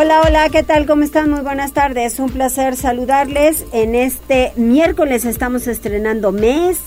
Hola, hola, ¿qué tal? ¿Cómo están? Muy buenas tardes. Un placer saludarles. En este miércoles estamos estrenando mes.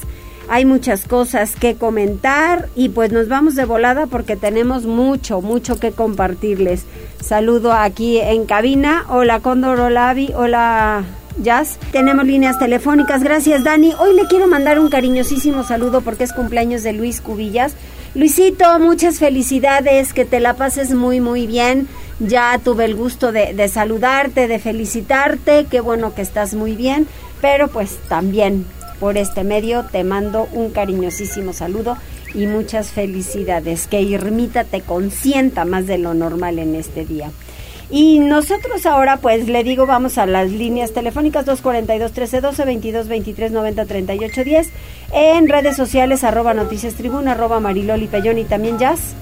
Hay muchas cosas que comentar y pues nos vamos de volada porque tenemos mucho, mucho que compartirles. Saludo aquí en cabina. Hola Cóndor, hola Avi, hola Jazz. Tenemos líneas telefónicas. Gracias Dani. Hoy le quiero mandar un cariñosísimo saludo porque es cumpleaños de Luis Cubillas. Luisito, muchas felicidades, que te la pases muy, muy bien ya tuve el gusto de, saludarte, de felicitarte, qué bueno que estás muy bien, pero pues también por este medio te mando un cariñosísimo saludo y muchas felicidades. Que Irmita te consienta más de lo normal en este día. Y nosotros ahora, pues le digo, vamos a las líneas telefónicas 242 1312 22 23 90 38 10 en redes sociales arroba noticias tribuna arroba mariloli pellón y también jazz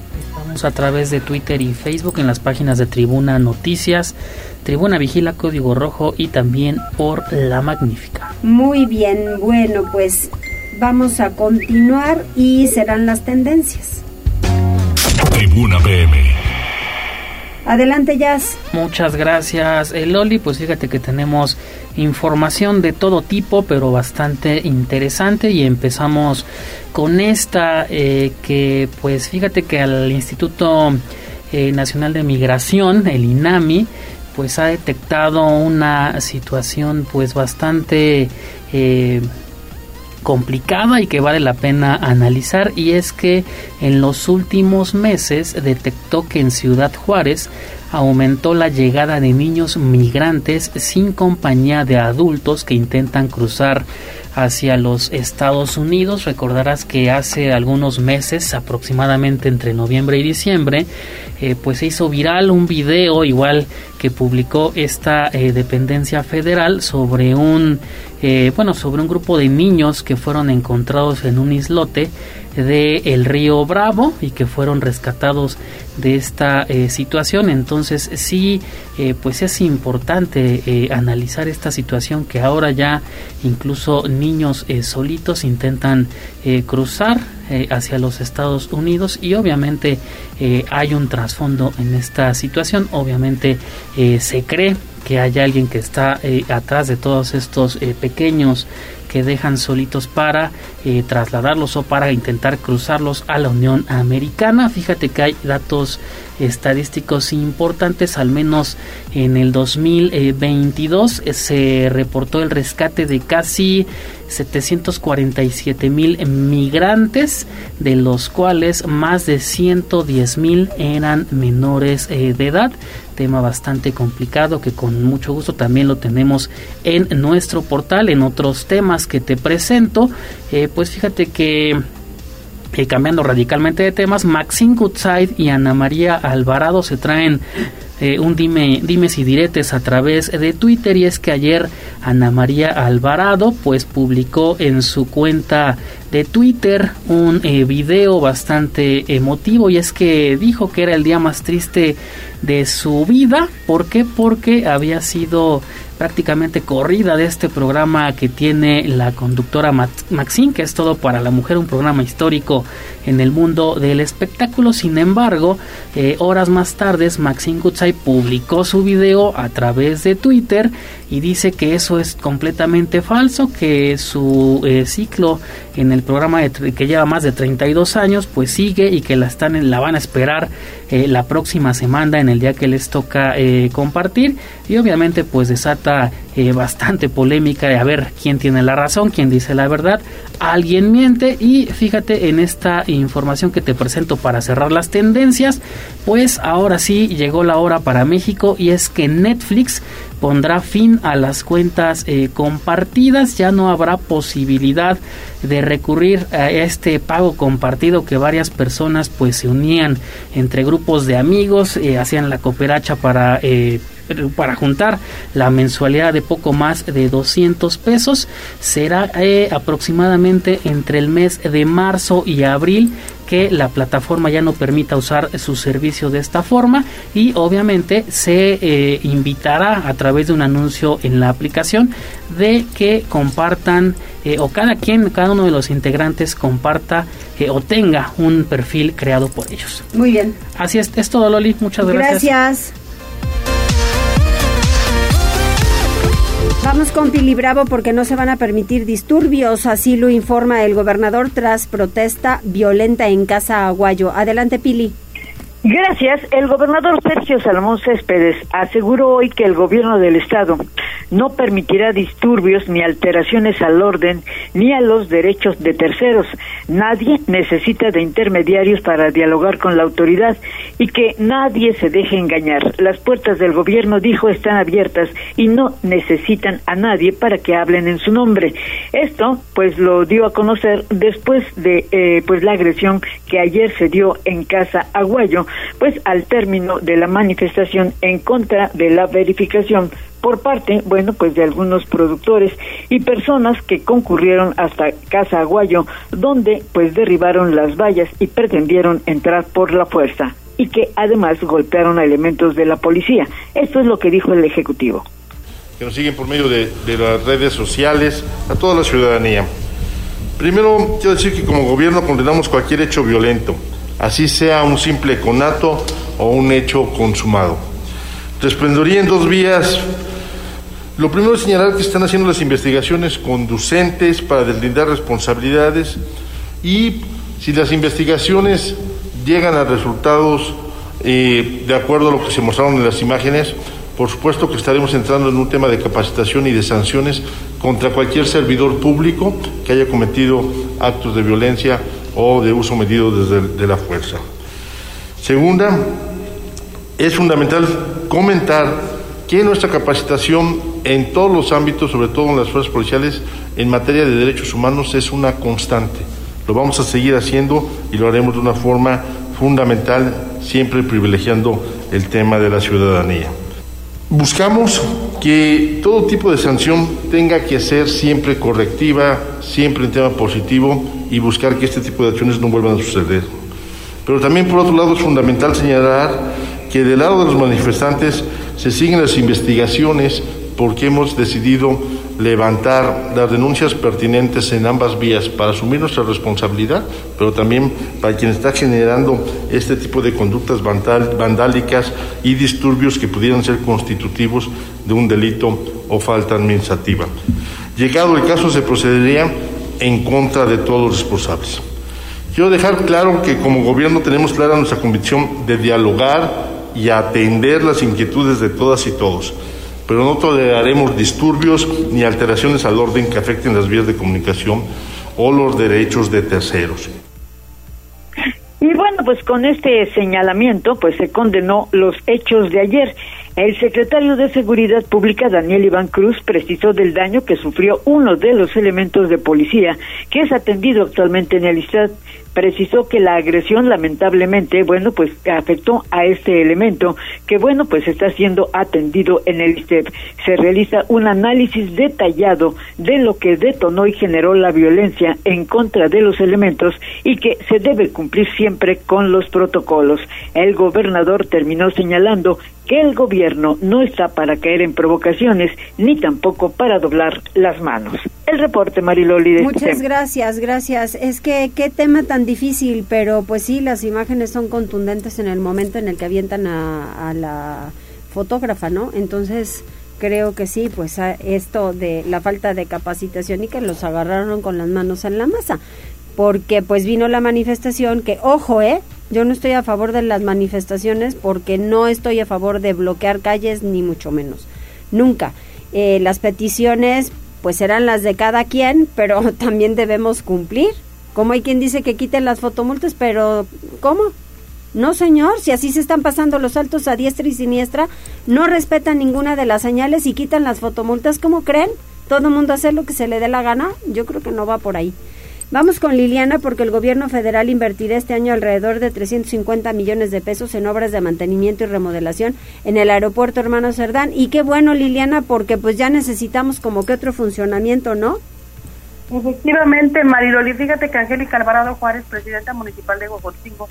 a través de Twitter y Facebook en las páginas de Tribuna Noticias, Tribuna Vigila Código Rojo y también por La Magnífica. Muy bien, bueno, pues vamos a continuar y serán las tendencias. Tribuna PM. Adelante, Jazz. Muchas gracias, eh, Loli. Pues fíjate que tenemos información de todo tipo, pero bastante interesante. Y empezamos con esta, eh, que pues fíjate que al Instituto eh, Nacional de Migración, el INAMI, pues ha detectado una situación pues bastante complicada y que vale la pena analizar y es que en los últimos meses detectó que en Ciudad Juárez aumentó la llegada de niños migrantes sin compañía de adultos que intentan cruzar hacia los Estados Unidos. Recordarás que hace algunos meses, aproximadamente entre noviembre y diciembre, eh, pues se hizo viral un video igual que publicó esta eh, dependencia federal sobre un eh, bueno sobre un grupo de niños que fueron encontrados en un islote de el río Bravo y que fueron rescatados de esta eh, situación. Entonces sí eh, pues es importante eh, analizar esta situación que ahora ya incluso niños solitos intentan cruzar hacia los Estados Unidos y obviamente hay un trasfondo en esta situación. Obviamente se cree que hay alguien que está atrás de todos estos pequeños que dejan solitos para eh, trasladarlos o para intentar cruzarlos a la Unión Americana. Fíjate que hay datos estadísticos importantes, al menos en el 2022 eh, se reportó el rescate de casi 747 mil migrantes, de los cuales más de 110 mil eran menores eh, de edad tema bastante complicado que con mucho gusto también lo tenemos en nuestro portal, en otros temas que te presento. Eh, pues fíjate que cambiando radicalmente de temas, Maxine Goodside y Ana María Alvarado se traen eh, un dime, dimes y diretes a través de Twitter y es que ayer Ana María Alvarado pues publicó en su cuenta de Twitter un eh, video bastante emotivo y es que dijo que era el día más triste de su vida. ¿Por qué? Porque había sido prácticamente corrida de este programa que tiene la conductora Maxine, que es todo para la mujer, un programa histórico en el mundo del espectáculo. Sin embargo, eh, horas más tarde, Maxine Goodside publicó su video a través de Twitter y dice que eso es completamente falso, que su eh, ciclo en el programa que lleva más de 32 años, pues sigue y que la están la van a esperar eh, la próxima semana en el día que les toca eh, compartir. Y obviamente pues desata bastante polémica de a ver quién tiene la razón, quién dice la verdad, alguien miente y fíjate en esta información que te presento para cerrar las tendencias, pues ahora sí llegó la hora para México y es que Netflix pondrá fin a las cuentas eh, compartidas, ya no habrá posibilidad de recurrir a este pago compartido que varias personas pues se unían entre grupos de amigos, eh, hacían la cooperacha para eh, para juntar la mensualidad de poco más de 200 pesos. Será eh, aproximadamente entre el mes de marzo y abril que la plataforma ya no permita usar su servicio de esta forma y obviamente se eh, invitará a través de un anuncio en la aplicación de que compartan eh, o cada quien, cada uno de los integrantes comparta eh, o tenga un perfil creado por ellos. Muy bien. Así es, es todo Loli, muchas gracias. Gracias. Vamos con Pili Bravo porque no se van a permitir disturbios, así lo informa el gobernador tras protesta violenta en Casa Aguayo. Adelante, Pili. Gracias. El gobernador Sergio Salomón Céspedes aseguró hoy que el gobierno del estado no permitirá disturbios ni alteraciones al orden ni a los derechos de terceros. Nadie necesita de intermediarios para dialogar con la autoridad y que nadie se deje engañar. Las puertas del gobierno, dijo, están abiertas y no necesitan a nadie para que hablen en su nombre. Esto, pues, lo dio a conocer después de, eh, pues, la agresión que ayer se dio en Casa Aguayo pues al término de la manifestación en contra de la verificación por parte, bueno, pues de algunos productores y personas que concurrieron hasta Casa Aguayo, donde pues derribaron las vallas y pretendieron entrar por la fuerza y que además golpearon a elementos de la policía. Esto es lo que dijo el Ejecutivo. Que nos siguen por medio de, de las redes sociales, a toda la ciudadanía. Primero, quiero decir que como gobierno condenamos cualquier hecho violento, así sea un simple conato o un hecho consumado. Resplendoría en dos vías. Lo primero es señalar que están haciendo las investigaciones conducentes para deslindar responsabilidades y si las investigaciones llegan a resultados eh, de acuerdo a lo que se mostraron en las imágenes, por supuesto que estaremos entrando en un tema de capacitación y de sanciones contra cualquier servidor público que haya cometido actos de violencia o de uso medido desde de la fuerza. Segunda, es fundamental comentar que nuestra capacitación en todos los ámbitos, sobre todo en las fuerzas policiales, en materia de derechos humanos es una constante. Lo vamos a seguir haciendo y lo haremos de una forma fundamental, siempre privilegiando el tema de la ciudadanía. Buscamos que todo tipo de sanción tenga que ser siempre correctiva, siempre en tema positivo y buscar que este tipo de acciones no vuelvan a suceder. Pero también, por otro lado, es fundamental señalar que del lado de los manifestantes se siguen las investigaciones porque hemos decidido levantar las denuncias pertinentes en ambas vías para asumir nuestra responsabilidad, pero también para quien está generando este tipo de conductas vandálicas y disturbios que pudieran ser constitutivos de un delito o falta administrativa. Llegado el caso, se procedería en contra de todos los responsables. Quiero dejar claro que como gobierno tenemos clara nuestra convicción de dialogar y atender las inquietudes de todas y todos pero no toleraremos disturbios ni alteraciones al orden que afecten las vías de comunicación o los derechos de terceros. Y bueno, pues con este señalamiento, pues se condenó los hechos de ayer. El secretario de Seguridad Pública, Daniel Iván Cruz, precisó del daño que sufrió uno de los elementos de policía que es atendido actualmente en el ISTAD precisó que la agresión lamentablemente, bueno, pues afectó a este elemento que, bueno, pues está siendo atendido en el ISTEP. Se realiza un análisis detallado de lo que detonó y generó la violencia en contra de los elementos y que se debe cumplir siempre con los protocolos. El gobernador terminó señalando que el gobierno no está para caer en provocaciones ni tampoco para doblar las manos. El reporte, Mariloli. De este Muchas gracias, gracias. Es que qué tema tan difícil, pero pues sí, las imágenes son contundentes en el momento en el que avientan a, a la fotógrafa, ¿no? Entonces creo que sí, pues esto de la falta de capacitación y que los agarraron con las manos en la masa, porque pues vino la manifestación que, ojo, ¿eh? Yo no estoy a favor de las manifestaciones porque no estoy a favor de bloquear calles ni mucho menos. Nunca. Eh, las peticiones pues serán las de cada quien, pero también debemos cumplir. Como hay quien dice que quiten las fotomultas, pero ¿cómo? No, señor, si así se están pasando los altos a diestra y siniestra, no respetan ninguna de las señales y quitan las fotomultas, ¿cómo creen? ¿Todo el mundo hace lo que se le dé la gana? Yo creo que no va por ahí. Vamos con Liliana porque el gobierno federal invertirá este año alrededor de 350 millones de pesos en obras de mantenimiento y remodelación en el aeropuerto Hermano Cerdán. Y qué bueno, Liliana, porque pues ya necesitamos como que otro funcionamiento, ¿no? Efectivamente, Mariloli, fíjate que Angélica Alvarado Juárez, presidenta municipal de Huejotzingo,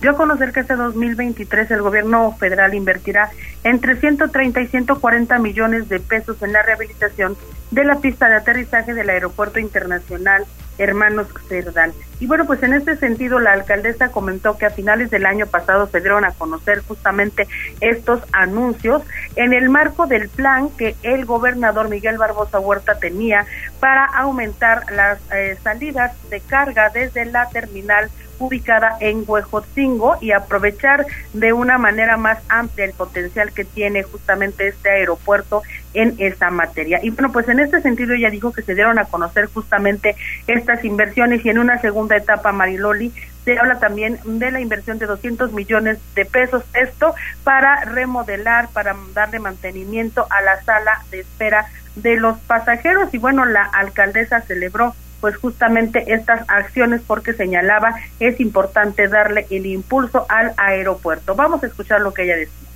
dio a conocer que este 2023 el gobierno federal invertirá entre 130 y 140 millones de pesos en la rehabilitación de la pista de aterrizaje del Aeropuerto Internacional Hermanos Cerdán. Y bueno, pues en este sentido la alcaldesa comentó que a finales del año pasado se dieron a conocer justamente estos anuncios en el marco del plan que el gobernador Miguel Barbosa Huerta tenía para aumentar las eh, salidas de carga desde la terminal ubicada en Huejotzingo y aprovechar de una manera más amplia el potencial que tiene justamente este aeropuerto en esta materia. Y bueno, pues en este sentido ella dijo que se dieron a conocer justamente estas inversiones y en una segunda etapa, Mariloli, se habla también de la inversión de 200 millones de pesos, esto para remodelar, para darle mantenimiento a la sala de espera de los pasajeros y bueno, la alcaldesa celebró pues justamente estas acciones porque señalaba es importante darle el impulso al aeropuerto. Vamos a escuchar lo que ella decía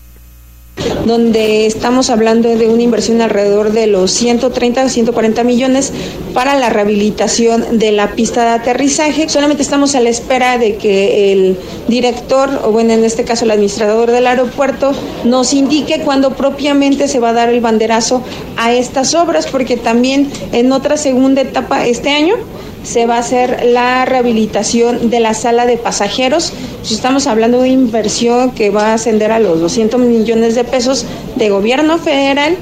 donde estamos hablando de una inversión alrededor de los 130 o 140 millones para la rehabilitación de la pista de aterrizaje. Solamente estamos a la espera de que el director, o bueno, en este caso el administrador del aeropuerto, nos indique cuándo propiamente se va a dar el banderazo a estas obras, porque también en otra segunda etapa este año se va a hacer la rehabilitación de la sala de pasajeros. Estamos hablando de inversión que va a ascender a los 200 millones de pesos de gobierno federal.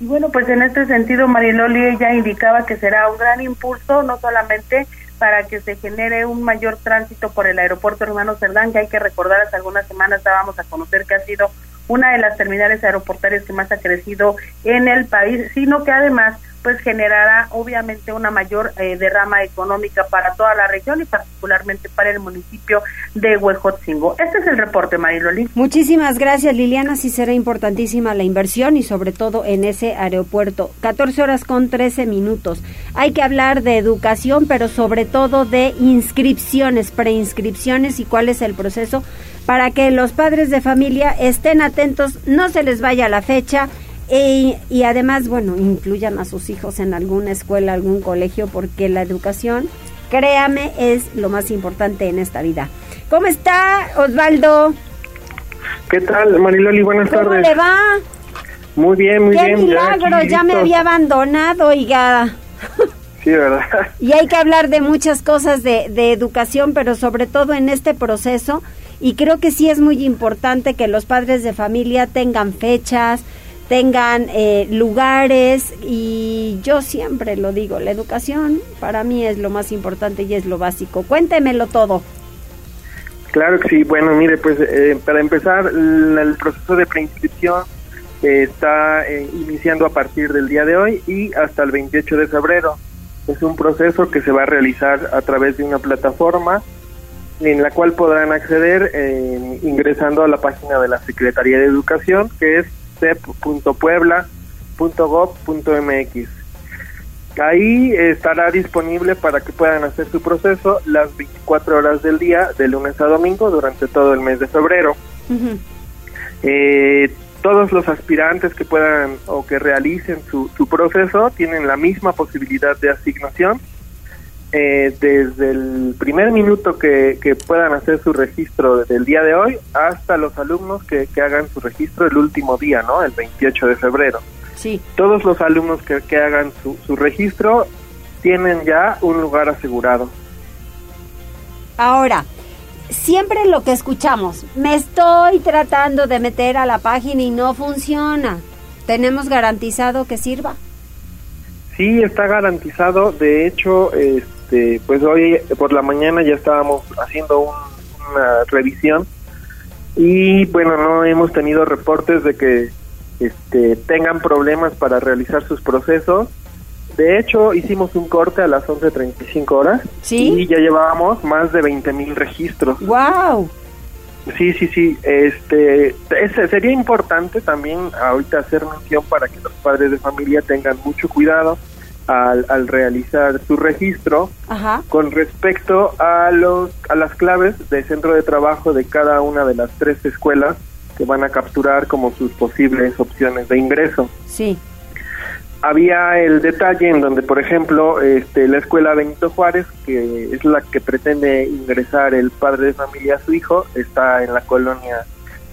Y bueno, pues en este sentido, Mariloli ya indicaba que será un gran impulso, no solamente para que se genere un mayor tránsito por el aeropuerto Hermano Cerdán, que hay que recordar, hace algunas semanas dábamos a conocer que ha sido una de las terminales aeroportuarias que más ha crecido en el país, sino que además pues generará obviamente una mayor eh, derrama económica para toda la región y particularmente para el municipio de Huejotzingo. Este es el reporte, Mariloli. Muchísimas gracias, Liliana. Sí será importantísima la inversión y sobre todo en ese aeropuerto. 14 horas con 13 minutos. Hay que hablar de educación, pero sobre todo de inscripciones, preinscripciones y cuál es el proceso para que los padres de familia estén atentos, no se les vaya la fecha y, y, además, bueno, incluyan a sus hijos en alguna escuela, algún colegio, porque la educación, créame, es lo más importante en esta vida. ¿Cómo está Osvaldo? ¿Qué tal, Mariloli? Buenas ¿Cómo tardes. le va? Muy bien, muy ¡Qué bien. milagro! aquí Ya, me había abandonado, oiga. Sí, ¿verdad? Y hay que hablar de muchas cosas de, de educación, pero sobre todo en este proceso. Y creo que sí es muy importante que los padres de familia tengan fechas, tengan eh, lugares y yo siempre lo digo, la educación para mí es lo más importante y es lo básico. Cuéntemelo todo. Claro que sí. Bueno, mire, pues eh, para empezar, el, proceso de preinscripción eh, está eh, iniciando a partir del día de hoy y hasta el 28 de febrero. Es un proceso que se va a realizar a través de una plataforma en la cual podrán acceder eh, ingresando a la página de la Secretaría de Educación, que es cep.puebla.gov.mx. Ahí estará disponible para que puedan hacer su proceso las 24 horas del día, de lunes a domingo, durante todo el mes de febrero. Eh, todos los aspirantes que puedan o que realicen su, su proceso tienen la misma posibilidad de asignación. Eh, desde el primer minuto que, que puedan hacer su registro del día de hoy hasta los alumnos que, que hagan su registro el último día, ¿no? El 28 de febrero. Sí. Todos los alumnos que, que hagan su, su registro tienen ya un lugar asegurado. Ahora, siempre lo que escuchamos, me estoy tratando de meter a la página y no funciona. ¿Tenemos garantizado que sirva? Sí, está garantizado. De hecho, este, pues hoy por la mañana ya estábamos haciendo un- una revisión y bueno, no hemos tenido reportes de que este, tengan problemas para realizar sus procesos. De hecho, hicimos un corte a las 11.35 horas ¿Sí? y ya llevábamos más de 20 mil registros. ¡Wow! Sí, sí, sí. Este, ese sería importante también ahorita hacer mención para que los padres de familia tengan mucho cuidado al, al realizar su registro con respecto a los a las claves del centro de trabajo de cada una de las tres escuelas que van a capturar como sus posibles opciones de ingreso. Sí. Había el detalle en donde, por ejemplo, este, la escuela Benito Juárez, que es la que pretende ingresar el padre de familia a su hijo, está en la colonia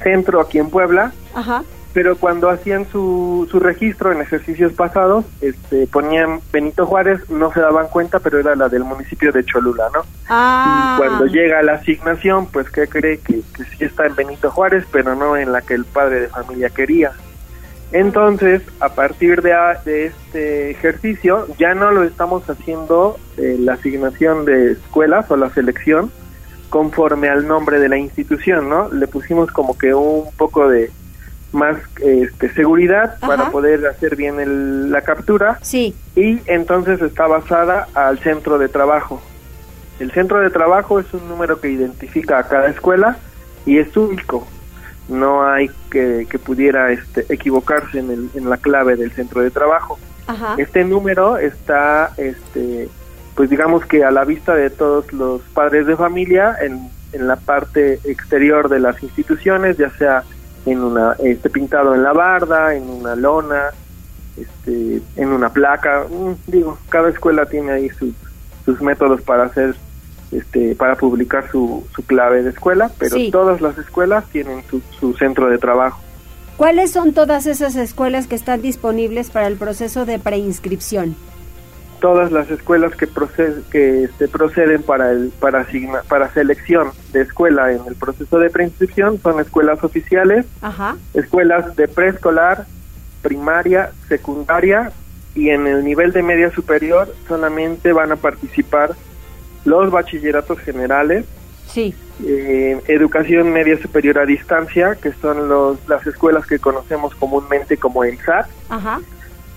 Centro, aquí en Puebla. Ajá pero cuando hacían su, su registro en ejercicios pasados, este, ponían Benito Juárez, no se daban cuenta, pero era la del municipio de Cholula, ¿no? Ah. Y cuando llega la asignación, pues ¿qué cree? Que, que sí está en Benito Juárez, pero no en la que el padre de familia quería. Entonces, a partir de, de este ejercicio, ya no lo estamos haciendo eh, la asignación de escuelas o la selección conforme al nombre de la institución, ¿no? Le pusimos como que un poco de más este, seguridad para poder hacer bien el, la captura. Sí. Y entonces está basada al centro de trabajo. El centro de trabajo es un número que identifica a cada escuela y es único. No hay que, que pudiera este, equivocarse en, el, en la clave del centro de trabajo. Este número está, este, pues digamos que a la vista de todos los padres de familia en, en la parte exterior de las instituciones, ya sea en una este pintado en la barda, en una lona, este, en una placa, mm, digo, cada escuela tiene ahí sus, sus métodos para hacer este para publicar su, su clave de escuela, pero todas las escuelas tienen su, su centro de trabajo. ¿Cuáles son todas esas escuelas que están disponibles para el proceso de preinscripción? Todas las escuelas que, proced, que este, proceden para, el, para, para selección de escuela en el proceso de preinscripción son escuelas oficiales, escuelas de preescolar, primaria, secundaria y en el nivel de media superior solamente van a participar los bachilleratos generales, sí. Eh, educación media superior a distancia, que son los, las escuelas que conocemos comúnmente como el SAT, Ajá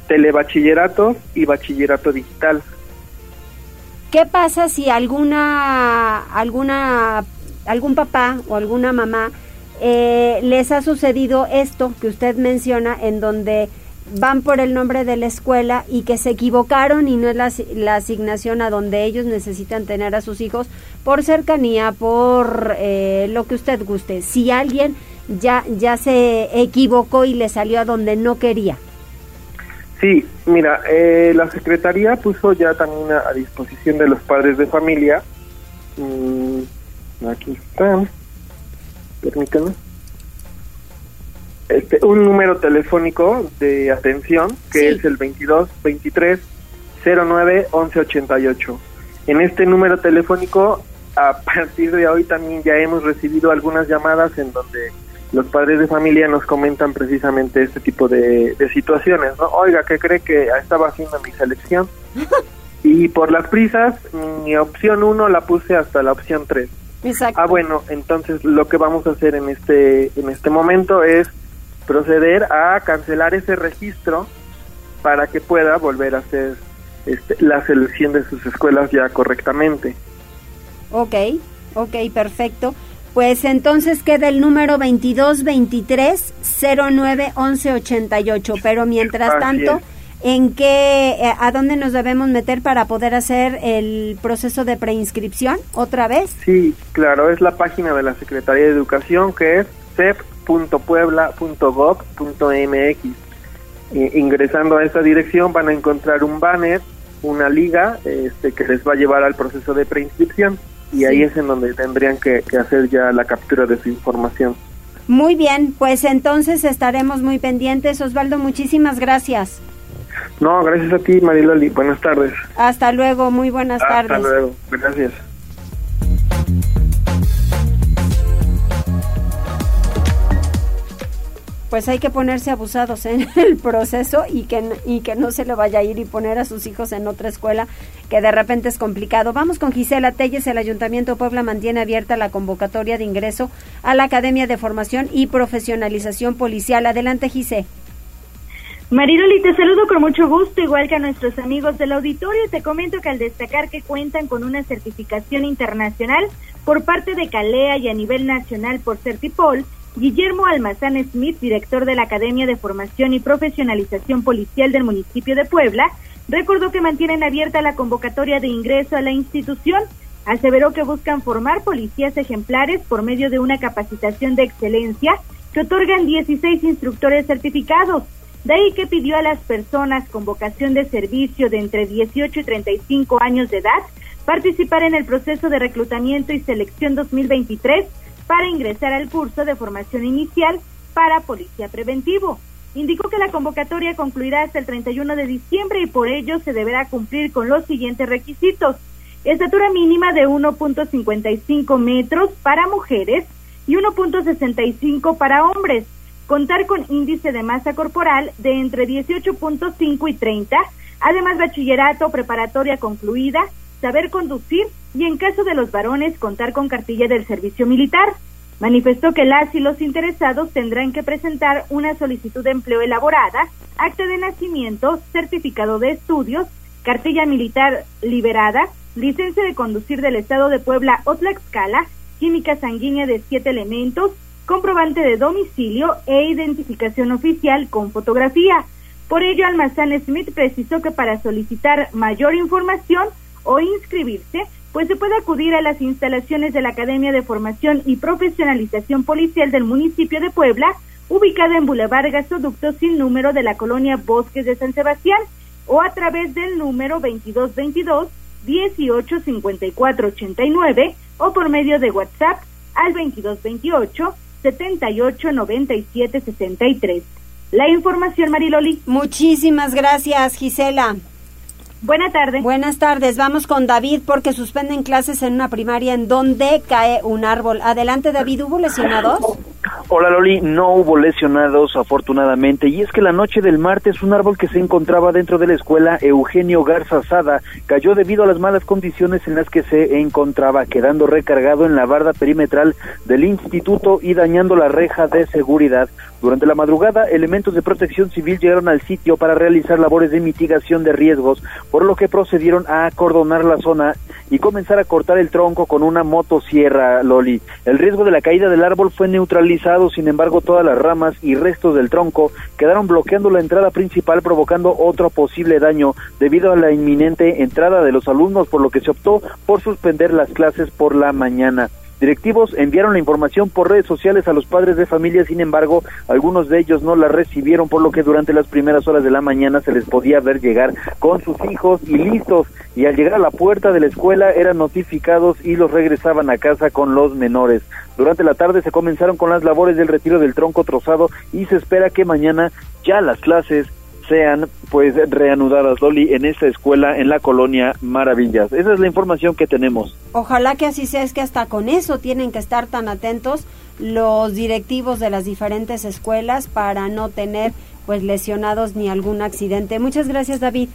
telebachillerato y bachillerato digital. ¿Qué pasa si alguna, alguna, algún papá o alguna mamá eh, les ha sucedido esto que usted menciona, en donde van por el nombre de la escuela y que se equivocaron y no es la, asignación a donde ellos necesitan tener a sus hijos por cercanía, por eh, lo que usted guste. Si alguien ya, ya se equivocó y le salió a donde no quería. Sí, mira, eh, la Secretaría puso ya también a, disposición de los padres de familia, mm, aquí están, permítanme, este, un número telefónico de atención que es el 22 23 09 11 88. En este número telefónico, a partir de hoy también ya hemos recibido algunas llamadas en donde los padres de familia nos comentan precisamente este tipo de, situaciones, ¿no? Oiga, ¿qué cree que estaba haciendo mi selección? y por las prisas, mi opción 1 la puse hasta la opción 3. Exacto. Ah, bueno, entonces lo que vamos a hacer en este, en este momento es proceder a cancelar ese registro para que pueda volver a hacer este, la selección de sus escuelas ya correctamente. Ok, ok, perfecto. Pues entonces queda el número 2223 09 88. Pero mientras tanto, ¿en qué, eh, a dónde nos debemos meter para poder hacer el proceso de preinscripción otra vez? Sí, claro, es la página de la Secretaría de Educación que es cep.puebla.gov.mx. ingresando a esta dirección van a encontrar un banner, una liga este, que les va a llevar al proceso de preinscripción y ahí es en donde tendrían que, hacer ya la captura de su información. Muy bien, pues entonces estaremos muy pendientes. Osvaldo, muchísimas gracias. No, gracias a ti, Mariloli. Buenas tardes. Hasta luego, muy buenas tardes. Hasta luego, gracias. Pues hay que ponerse abusados en el proceso y que, y que no se le vaya a ir y poner a sus hijos en otra escuela que de repente es complicado. Vamos con Gisela Telles, el Ayuntamiento Puebla mantiene abierta la convocatoria de ingreso a la Academia de Formación y Profesionalización Policial. Adelante, Gisela. Mariloli, te saludo con mucho gusto, igual que a nuestros amigos del auditorio. Te comento que al destacar que cuentan con una certificación internacional por parte de Calea y a nivel nacional por Certipol, Guillermo Almazán Smith, director de la Academia de Formación y Profesionalización Policial del municipio de Puebla, recordó que mantienen abierta la convocatoria de ingreso a la institución. Aseveró que buscan formar policías ejemplares por medio de una capacitación de excelencia que otorgan 16 instructores certificados. De ahí que pidió a las personas con vocación de servicio de entre 18 y 35 años de edad participar en el proceso de reclutamiento y selección 2023 para ingresar al curso de formación inicial para policía preventivo. Indicó que la convocatoria concluirá hasta el 31 de diciembre y por ello se deberá cumplir con los siguientes requisitos. Estatura mínima de 1.55 metros para mujeres y 1.65 para hombres. Contar con índice de masa corporal de entre 18.5 y 30, además bachillerato preparatoria concluida, saber conducir y en caso de los varones contar con cartilla del servicio militar. Manifestó que las y los interesados tendrán que presentar una solicitud de empleo elaborada, acta de nacimiento, certificado de estudios, cartilla militar liberada, licencia de conducir del Estado de Puebla o Tlaxcala, química sanguínea de siete elementos, comprobante de domicilio e identificación oficial con fotografía. Por ello, Almazán Smith precisó que para solicitar mayor información o inscribirse, pues se puede acudir a las instalaciones de la Academia de Formación y Profesionalización Policial del municipio de Puebla, ubicada en Boulevard Gasoducto sin número de la colonia Bosques de San Sebastián, o a través del número 2222 185489 o por medio de WhatsApp al 2228 789763. La información, Mariloli. Muchísimas gracias, Gisela. Buenas tardes. Buenas tardes. Vamos con David porque suspenden clases en una primaria en donde cae un árbol. Adelante, David. ¿Hubo lesionados? Hola Loli, no hubo lesionados afortunadamente y es que la noche del martes un árbol que se encontraba dentro de la escuela Eugenio Garza Sada cayó debido a las malas condiciones en las que se encontraba, quedando recargado en la barda perimetral del instituto y dañando la reja de seguridad. Durante la madrugada, elementos de protección civil llegaron al sitio para realizar labores de mitigación de riesgos, por lo que procedieron a acordonar la zona y comenzar a cortar el tronco con una motosierra, Loli. El riesgo de la caída del árbol fue neutralizado, sin embargo, todas las ramas y restos del tronco quedaron bloqueando la entrada principal, provocando otro posible daño debido a la inminente entrada de los alumnos, por lo que se optó por suspender las clases por la mañana. Directivos enviaron la información por redes sociales a los padres de familia, sin embargo, algunos de ellos no la recibieron, por lo que durante las primeras horas de la mañana se les podía ver llegar con sus hijos y listos, y al llegar a la puerta de la escuela eran notificados y los regresaban a casa con los menores. Durante la tarde se comenzaron con las labores del retiro del tronco trozado y se espera que mañana ya las clases sean pues reanudadas, Loli, en esta escuela en la colonia Maravillas. Esa es la información que tenemos. Ojalá que así sea, es que hasta con eso tienen que estar tan atentos los directivos de las diferentes escuelas para no tener pues lesionados ni algún accidente. Muchas gracias, David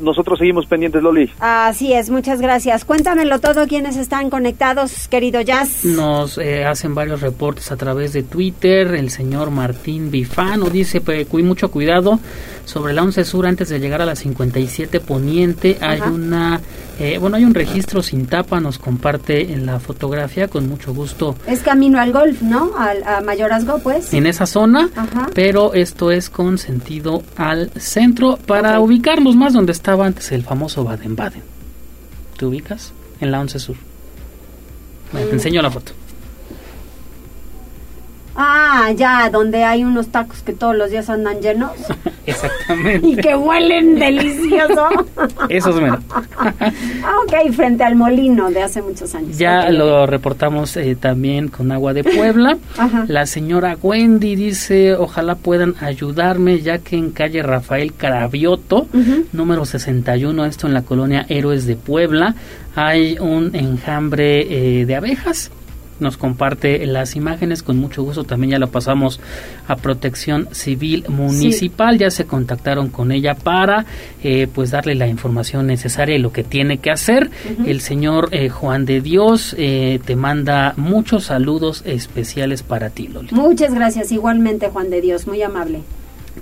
nosotros seguimos pendientes, Loli. Así es, muchas gracias. Cuéntamelo todo, quienes están conectados, querido Jazz. Nos eh, hacen varios reportes a través de Twitter. El señor Martín Bifano dice, cuí mucho cuidado, sobre la 11 Sur antes de llegar a la 57 Poniente hay una, eh, bueno, hay un registro sin tapa, nos comparte en la fotografía, con mucho gusto. Es camino al golf, ¿no? Al, a Mayorazgo, pues. En esa zona, pero esto es con sentido al centro para ubicarnos más donde está estaba antes el famoso Baden-Baden. ¿Te ubicas? En la 11 Sur. te mm. enseño la foto. Ah, ya, donde hay unos tacos que todos los días andan llenos. Exactamente. Y que huelen delicioso. Eso es menos. ah, ok, frente al molino de hace muchos años. Ya lo reportamos eh, también con Agua de Puebla. La señora Wendy dice, ojalá puedan ayudarme, ya que en calle Rafael Carabioto, número 61, esto en la colonia Héroes de Puebla, hay un enjambre eh, de abejas nos comparte las imágenes. Con mucho gusto también ya lo pasamos a Protección Civil Municipal. Ya se contactaron con ella para eh, pues darle la información necesaria y lo que tiene que hacer. El señor eh, Juan de Dios eh, te manda muchos saludos especiales para ti, Loli. Muchas gracias, igualmente Juan de Dios, muy amable.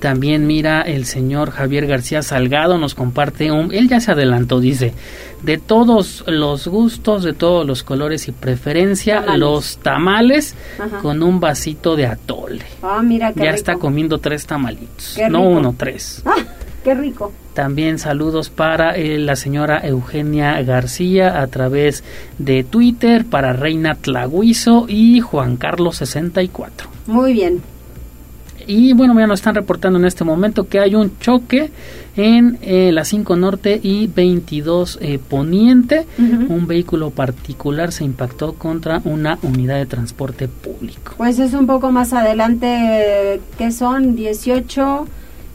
También mira el señor Javier García Salgado nos comparte un, él ya se adelantó, dice, de todos los gustos, de todos los colores y preferencia, los tamales con un vasito de atole. Ah, mira Ya está comiendo tres tamalitos, no uno, tres. Ah. Qué rico. También saludos para eh, la señora Eugenia García a través de Twitter, para Reina Tlaguizo y Juan Carlos 64. Muy bien. Y bueno, ya nos están reportando en este momento que hay un choque en eh, la 5 Norte y 22 eh, Poniente. Un vehículo particular se impactó contra una unidad de transporte público. Pues es un poco más adelante, que son 18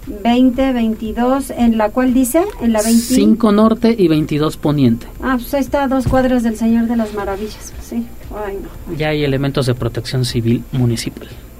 20, 22, ¿en la cual dice? En la 25 norte y 22 poniente. Ah, pues ahí está, dos cuadras del Señor de las Maravillas, sí. Ya hay elementos de protección civil municipal.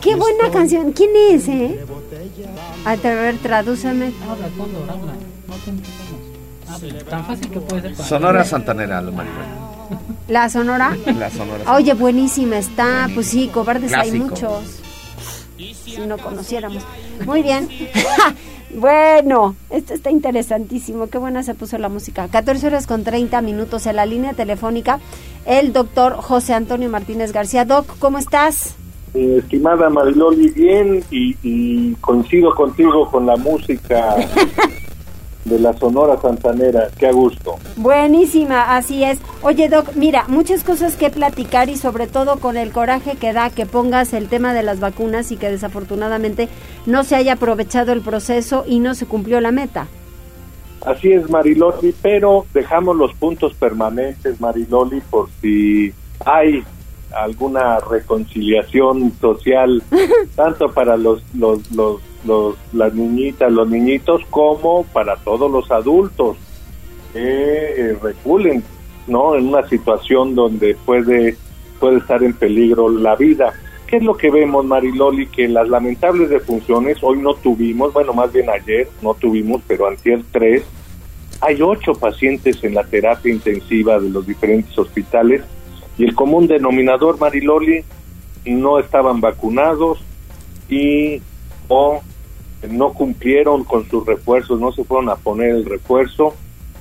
Qué buena canción. ¿Quién es, eh? A ver, tradúceme. Tan fácil que puede ser. Sonora Santanera, lo ¿La Sonora? La Sonora. Oye, buenísima está. Pues sí, cobardes hay muchos. Si no conociéramos. Muy bien. bueno, esto está interesantísimo. Qué buena se puso la música. 14 horas con 30 minutos en la línea telefónica. El doctor José Antonio Martínez García. Doc, ¿cómo estás? Eh, estimada Mariloli, bien y, y coincido contigo con la música de la Sonora Santanera. Qué a gusto. Buenísima, así es. Oye, Doc, mira, muchas cosas que platicar y sobre todo con el coraje que da que pongas el tema de las vacunas y que desafortunadamente no se haya aprovechado el proceso y no se cumplió la meta. Así es, Mariloli, pero dejamos los puntos permanentes, Mariloli, por si hay alguna reconciliación social, tanto para los, los, los los, las niñitas, los niñitos, como para todos los adultos que eh, reculen, ¿no? En una situación donde puede, puede estar en peligro la vida. ¿Qué es lo que vemos, Mariloli? Que las lamentables defunciones, hoy no tuvimos, bueno, más bien ayer no tuvimos, pero antes tres, hay ocho pacientes en la terapia intensiva de los diferentes hospitales y el común denominador, Mariloli, no estaban vacunados y o no cumplieron con sus refuerzos, no se fueron a poner el refuerzo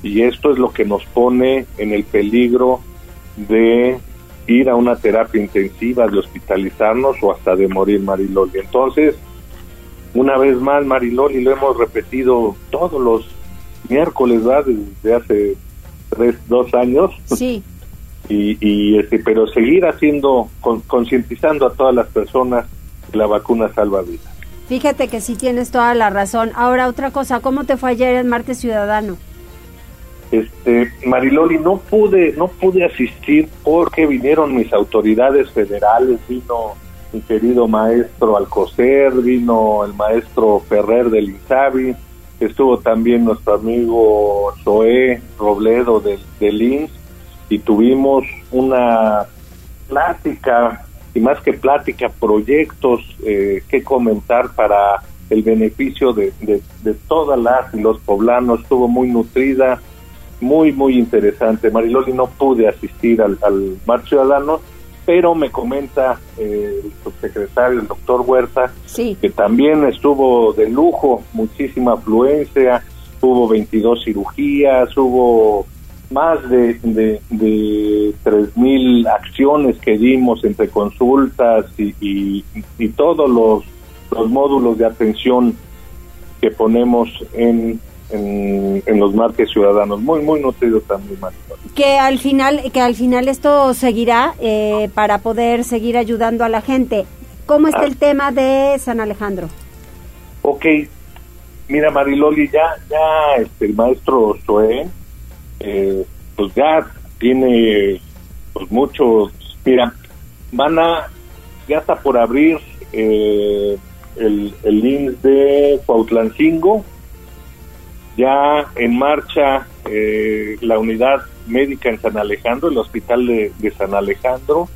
y esto es lo que nos pone en el peligro de ir a una terapia intensiva, de hospitalizarnos o hasta de morir Mariloli. Entonces, una vez más Mariloli lo hemos repetido todos los miércoles, ¿verdad? Desde hace tres, dos años. Sí. Y, y este, pero seguir haciendo, concientizando a todas las personas que la vacuna salva vidas. Fíjate que sí tienes toda la razón. Ahora, otra cosa, ¿cómo te fue ayer en Martes Ciudadano? Este, Mariloli, no pude, no pude asistir porque vinieron mis autoridades federales, vino mi querido maestro Alcocer, vino el maestro Ferrer del INSABI, estuvo también nuestro amigo Zoé Robledo del, del INS y tuvimos una plática y más que plática, proyectos eh, que comentar para el beneficio de, de, todas las y los poblanos. Estuvo muy nutrida, muy, muy interesante. Mariloli no pude asistir al, al Mar Ciudadano, pero me comenta eh, el subsecretario, el doctor Huerta, que también estuvo de lujo, muchísima afluencia, hubo 22 cirugías, hubo más de, de, de 3.000 acciones que dimos entre consultas y, y, todos los, los, módulos de atención que ponemos en, en, los marques ciudadanos. Muy, muy nutrido también, Que al final, que al final esto seguirá eh, para poder seguir ayudando a la gente. ¿Cómo está ah. el tema de San Alejandro? Ok, mira Mariloli, ya, ya este, el maestro Zoé eh, pues ya tiene pues muchos, mira, van a, ya está por abrir eh, el, el link de Cuautlancingo, ya en marcha eh, la unidad médica en San Alejandro, el hospital de, San Alejandro,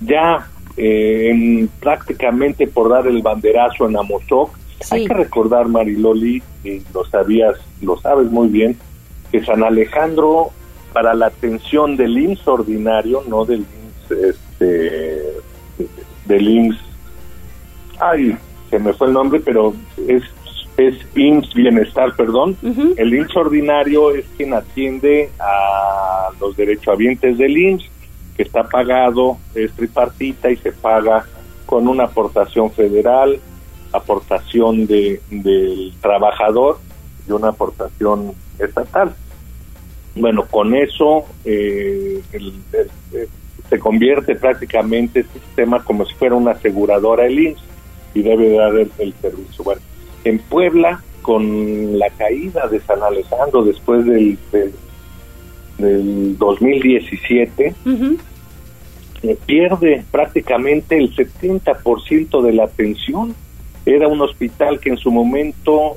ya en, prácticamente por dar el banderazo en Amozoc, Hay que recordar, Mariloli, y lo sabías, lo sabes muy bien, que San Alejandro, para la atención del IMSS ordinario, no del IMSS, este, del IMSS, ay, se me fue el nombre, pero es, es IMSS Bienestar, perdón. El IMSS ordinario es quien atiende a los derechohabientes del IMSS, que está pagado, es tripartita y se paga con una aportación federal, aportación de, del trabajador y una aportación estatal. Bueno, con eso eh, se convierte prácticamente este sistema como si fuera una aseguradora el IMSS y debe dar el, servicio. Bueno, en Puebla, con la caída de San Alejandro después del, del, 2017, eh, pierde prácticamente el 70% de la atención era un hospital que en su momento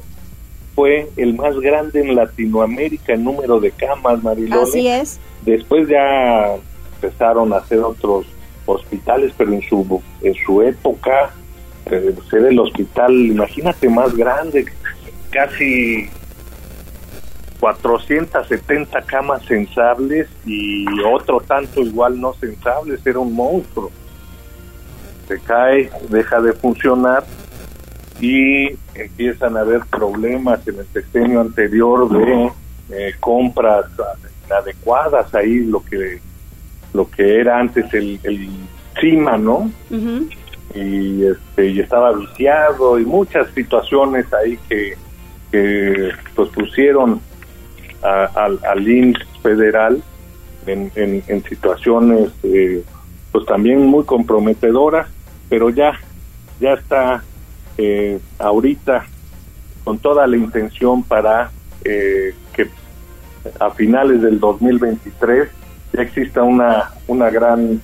fue el más grande en Latinoamérica en número de camas, Marilón. Así es. Después ya empezaron a hacer otros hospitales, pero en su en su época eh, ser el hospital, imagínate, más grande, casi 470 camas sensables y otro tanto igual no sensables, era un monstruo. Se cae, deja de funcionar y empiezan a haber problemas en el sexenio anterior de eh, compras inadecuadas ahí lo que lo que era antes el, el CIMA, ¿no? y este y estaba viciado y muchas situaciones ahí que, que pues pusieron al, al INS federal en, en, situaciones eh, pues también muy comprometedoras pero ya ya está eh, ahorita con toda la intención para eh, que a finales del 2023 ya exista una, una gran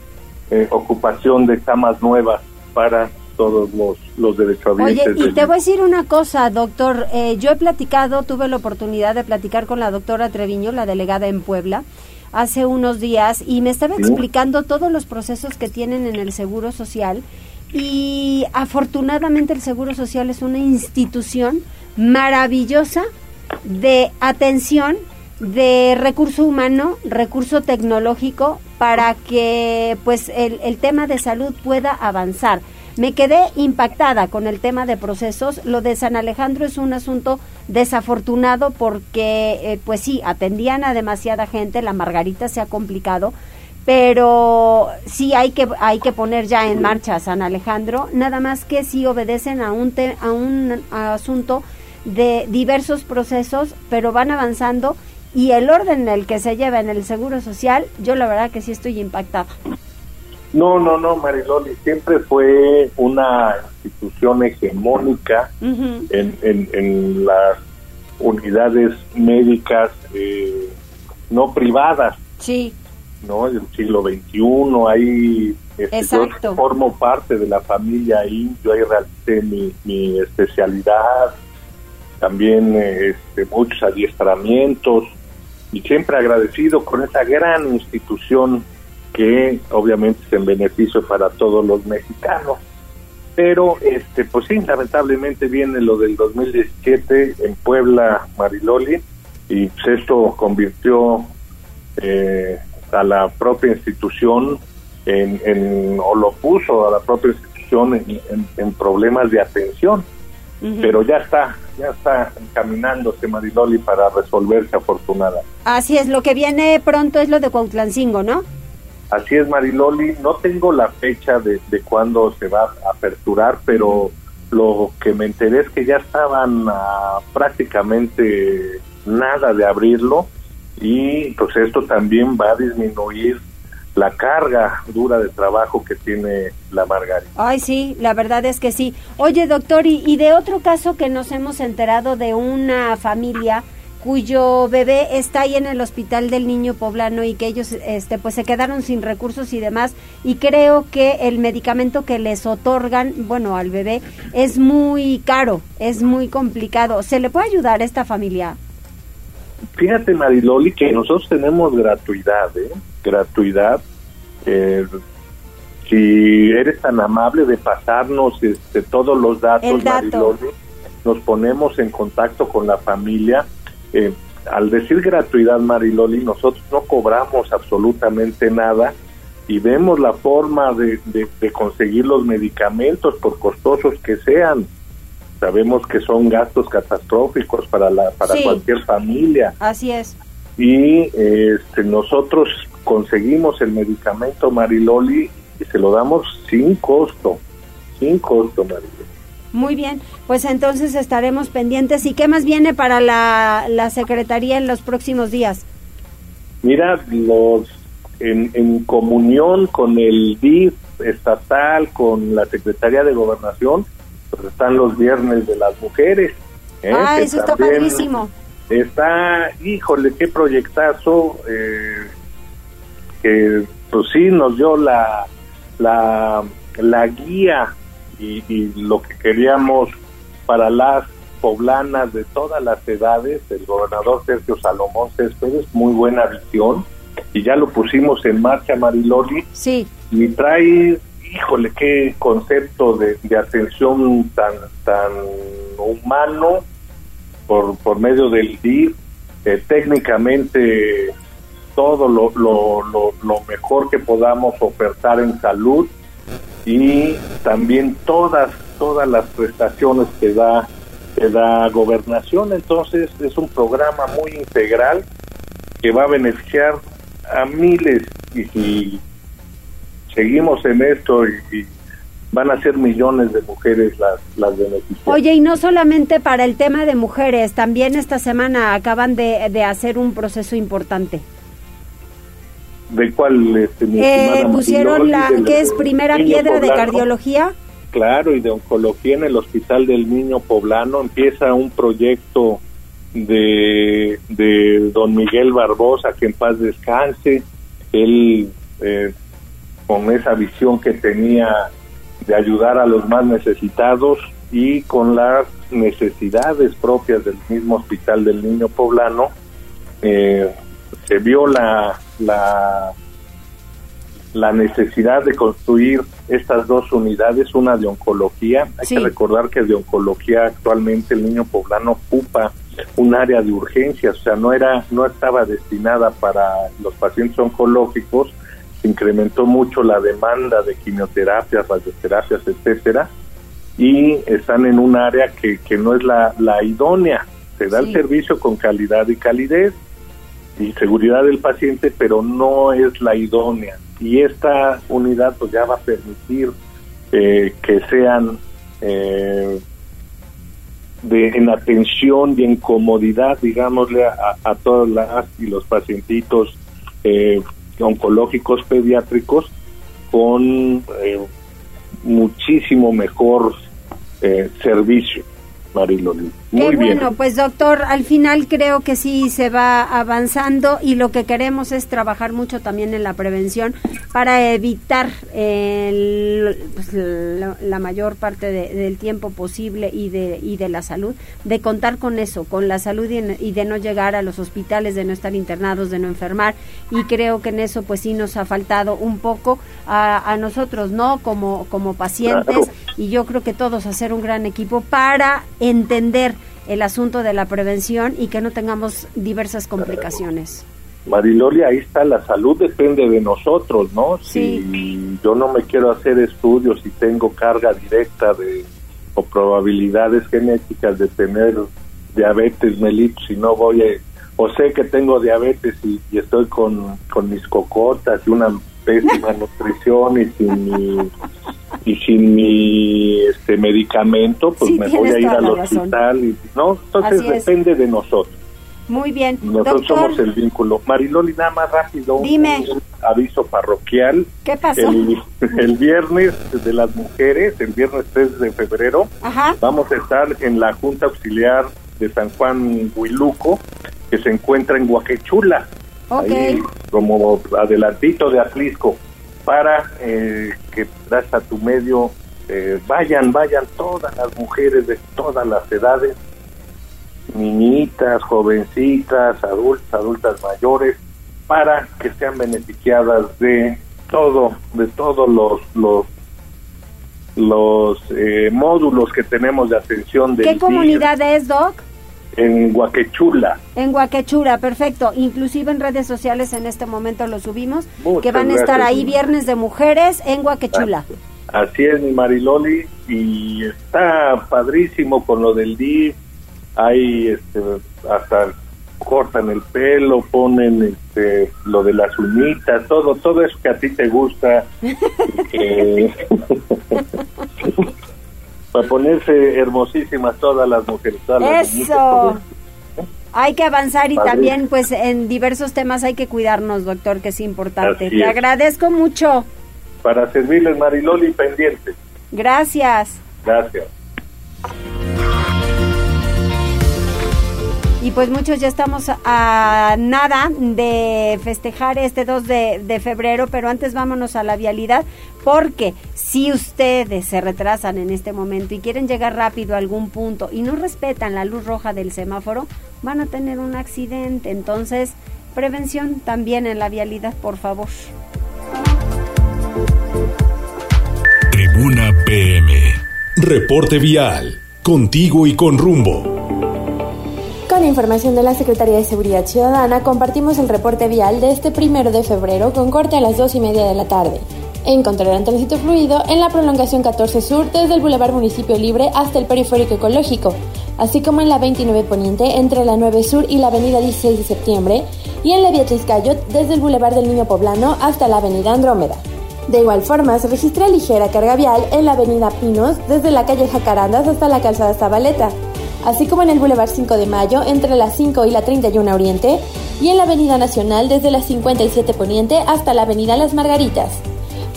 eh, ocupación de camas nuevas para todos los, los derechohabientes. Oye, y te voy a decir una cosa, doctor. yo he platicado, tuve la oportunidad de platicar con la doctora Treviño, la delegada en Puebla, hace unos días, y me estaba explicando todos los procesos que tienen en el Seguro Social y afortunadamente el Seguro Social es una institución maravillosa de atención de recurso humano, recurso tecnológico para que pues el, el, tema de salud pueda avanzar. Me quedé impactada con el tema de procesos. Lo de San Alejandro es un asunto desafortunado porque eh, pues sí, atendían a demasiada gente, la Margarita se ha complicado, pero sí hay que hay que poner ya en marcha San Alejandro, nada más que si obedecen a un a un asunto de diversos procesos, pero van avanzando y el orden en el que se lleva en el Seguro Social, yo la verdad que sí estoy impactada. No, no, no, Mariloli, siempre fue una institución hegemónica en, en, las unidades médicas eh, no privadas. Sí. ¿No? Del siglo XXI, ahí este, yo formo parte de la familia ahí, yo ahí realicé mi, mi especialidad, también este, muchos adiestramientos y siempre agradecido con esa gran institución que obviamente es en beneficio para todos los mexicanos. Pero, este, pues sí, lamentablemente viene lo del 2017 en Puebla, Mariloli, y pues esto convirtió eh, a la propia institución en, o lo puso a la propia institución en, problemas de atención. Pero ya está, ya está encaminándose Mariloli para resolverse afortunada. Así es, lo que viene pronto es lo de Cuautlancingo, ¿no? Así es, Mariloli. No tengo la fecha de, de cuándo se va a aperturar, pero lo que me enteré es que ya estaban prácticamente nada de abrirlo y pues esto también va a disminuir la carga dura de trabajo que tiene la Margarita. Ay, sí, la verdad es que sí. Oye, doctor, y, de otro caso que nos hemos enterado de una familia cuyo bebé está ahí en el hospital del niño poblano y que ellos este pues se quedaron sin recursos y demás y creo que el medicamento que les otorgan, bueno, al bebé es muy caro, es muy complicado. ¿Se le puede ayudar a esta familia? Fíjate, Mariloli, que nosotros tenemos gratuidad, ¿eh? Gratuidad. Eh, si eres tan amable de pasarnos este, todos los datos, Mariloli, nos ponemos en contacto con la familia. Eh, al decir gratuidad, Mariloli, nosotros no cobramos absolutamente nada y vemos la forma de, de, conseguir los medicamentos, por costosos que sean. Sabemos que son gastos catastróficos para, la, para cualquier familia. Así es. Y este, nosotros conseguimos el medicamento Mariloli y se lo damos sin costo, sin costo, Mariloli. Muy bien, pues entonces estaremos pendientes. ¿Y qué más viene para la, la Secretaría en los próximos días? Mira, los en, comunión con el DIF estatal, con la Secretaría de Gobernación, pues están los viernes de las mujeres. ¿eh? Ah, eso está padrísimo. Está, híjole, qué proyectazo, eh, que pues sí nos dio la, la, la guía y, y lo que queríamos para las poblanas de todas las edades, el gobernador Sergio Salomón Céspedes, muy buena visión, y ya lo pusimos en marcha, Mariloli. Sí. Y trae, híjole, qué concepto de, atención tan, tan humano por, por medio del DIF, eh, técnicamente todo lo, lo, lo, mejor que podamos ofertar en salud y también todas todas las prestaciones que da que da gobernación. Entonces es un programa muy integral que va a beneficiar a miles y si seguimos en esto y, van a ser millones de mujeres las, las beneficiarias. Oye, y no solamente para el tema de mujeres, también esta semana acaban de, de hacer un proceso importante. ¿De cuál? Este, eh, pusieron la, que es primera piedra de cardiología. Claro, y de oncología en el Hospital del Niño Poblano. Empieza un proyecto de, de don Miguel Barbosa, que en paz descanse, él eh, con esa visión que tenía de ayudar a los más necesitados y con las necesidades propias del mismo hospital del niño poblano, eh, se vio la, la, la necesidad de construir estas dos unidades, una de oncología. Hay que recordar que de oncología actualmente el niño poblano ocupa un área de urgencias, o sea, no era no estaba destinada para los pacientes oncológicos, se incrementó mucho la demanda de quimioterapias, radioterapias, etcétera, y están en un área que, que no es la, la idónea. Se da el servicio con calidad y calidez y seguridad del paciente, pero no es la idónea. Y esta unidad pues ya va a permitir eh, que sean eh, de, en atención y en comodidad, digámosle, a, a todas las y los pacientitos eh, oncológicos pediátricos con eh, muchísimo mejor eh, servicio. Mariloli. Muy Qué bueno, pues doctor, al final creo que sí se va avanzando y lo que queremos es trabajar mucho también en la prevención para evitar pues, la, mayor parte del tiempo posible y de, y de la salud, de contar con eso, con la salud y, de no llegar a los hospitales, de no estar internados, de no enfermar. Y creo que en eso pues sí nos ha faltado un poco a, nosotros, ¿no? Como, como pacientes. Y yo creo que todos hacer un gran equipo para entender el asunto de la prevención y que no tengamos diversas complicaciones. Mariloli, ahí está, la salud depende de nosotros, ¿no? Si yo no me quiero hacer estudios y tengo carga directa de o probabilidades genéticas de tener diabetes mellitus si no voy a, o sé que tengo diabetes y, estoy con, con mis cocotas y una pésima nutrición y sin mi y sin mi este medicamento pues me voy a ir al hospital y no entonces depende de nosotros. Muy bien. Nosotros somos el vínculo. Mariloli nada más rápido Dime. Un, aviso parroquial. Qué pasó el, viernes de las mujeres el viernes 3 de febrero vamos a estar en la junta auxiliar de San Juan Huiluco que se encuentra en Guaquechula Okay. como adelantito de Atlisco, para eh, que das a tu medio, eh, vayan, vayan todas las mujeres de todas las edades, niñitas, jovencitas, adultas, adultas mayores, para que sean beneficiadas de todo, de todos los, los los eh, módulos que tenemos de atención de ¿Qué comunidad es, Doc? En Guaquechula. En Guaquechula, perfecto. Inclusive en redes sociales en este momento lo subimos, que van a estar ahí Viernes de Mujeres en Guaquechula. Así es, mi Mariloli, y está padrísimo con lo del DIF. Hay este, hasta cortan el pelo, ponen este, lo de las uñitas, todo, todo eso que a ti te gusta. para ponerse hermosísimas todas las mujeres. eso. Hay que avanzar y también pues en diversos temas hay que cuidarnos, doctor, que es importante. Te agradezco mucho. Para servirles, Mariloli, pendiente. Gracias. Gracias. Y pues muchos ya estamos a nada de festejar este 2 de, febrero, pero antes vámonos a la vialidad, porque si ustedes se retrasan en este momento y quieren llegar rápido a algún punto y no respetan la luz roja del semáforo, van a tener un accidente. Entonces, prevención también en la vialidad, por favor. Tribuna PM. Reporte vial. Contigo y con rumbo. Con información de la Secretaría de Seguridad Ciudadana, compartimos el reporte vial de este primero de febrero con corte a las dos y media de la tarde. Encontrarán tránsito fluido en la prolongación 14 Sur desde el Boulevard Municipio Libre hasta el Periférico Ecológico, así como en la 29 Poniente entre la 9 Sur y la Avenida 16 de Septiembre, y en la Beatriz Cayot desde el Boulevard del Niño Poblano hasta la Avenida Andrómeda. De igual forma, se registra ligera carga vial en la Avenida Pinos desde la calle Jacarandas hasta la calzada Zabaleta, así como en el Boulevard 5 de Mayo entre las 5 y la 31 Oriente, y en la Avenida Nacional desde la 57 Poniente hasta la Avenida Las Margaritas.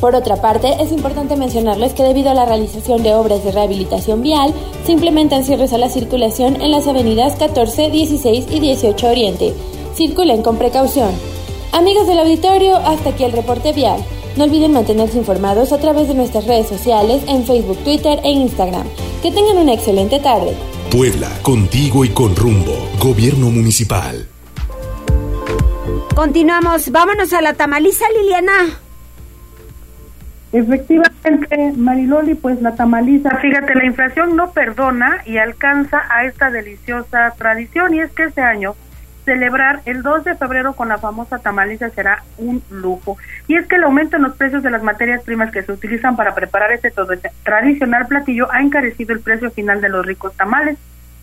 Por otra parte, es importante mencionarles que debido a la realización de obras de rehabilitación vial, se implementan cierres a la circulación en las avenidas 14, 16 y 18 Oriente. Circulen con precaución. Amigos del auditorio, hasta aquí el reporte vial. No olviden mantenerse informados a través de nuestras redes sociales en Facebook, Twitter e Instagram. Que tengan una excelente tarde. Puebla, contigo y con rumbo. Gobierno Municipal. Continuamos. Vámonos a la tamaliza, Liliana. Efectivamente, Mariloli, pues la tamaliza, fíjate, la inflación no perdona y alcanza a esta deliciosa tradición y es que este año celebrar el 2 de febrero con la famosa tamaliza será un lujo. Y es que el aumento en los precios de las materias primas que se utilizan para preparar este tradicional platillo ha encarecido el precio final de los ricos tamales.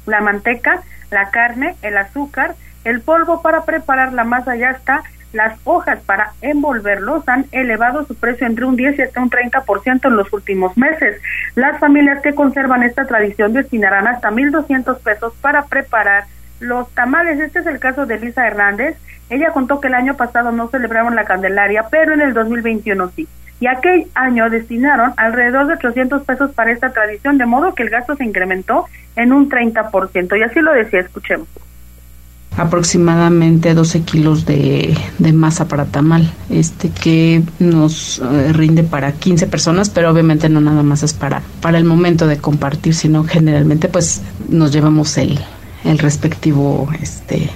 La manteca, la carne, el azúcar, el polvo para preparar la masa ya está las hojas para envolverlos han elevado su precio entre un 10 y hasta un 30% en los últimos meses. Las familias que conservan esta tradición destinarán hasta 1.200 pesos para preparar los tamales. Este es el caso de Elisa Hernández. Ella contó que el año pasado no celebraron la Candelaria, pero en el 2021 sí. Y aquel año destinaron alrededor de 800 pesos para esta tradición, de modo que el gasto se incrementó en un 30%. Y así lo decía, escuchemos aproximadamente 12 kilos de, masa para tamal, este que nos eh, rinde para 15 personas, pero obviamente no nada más es para, para el momento de compartir, sino generalmente pues nos llevamos el, el respectivo este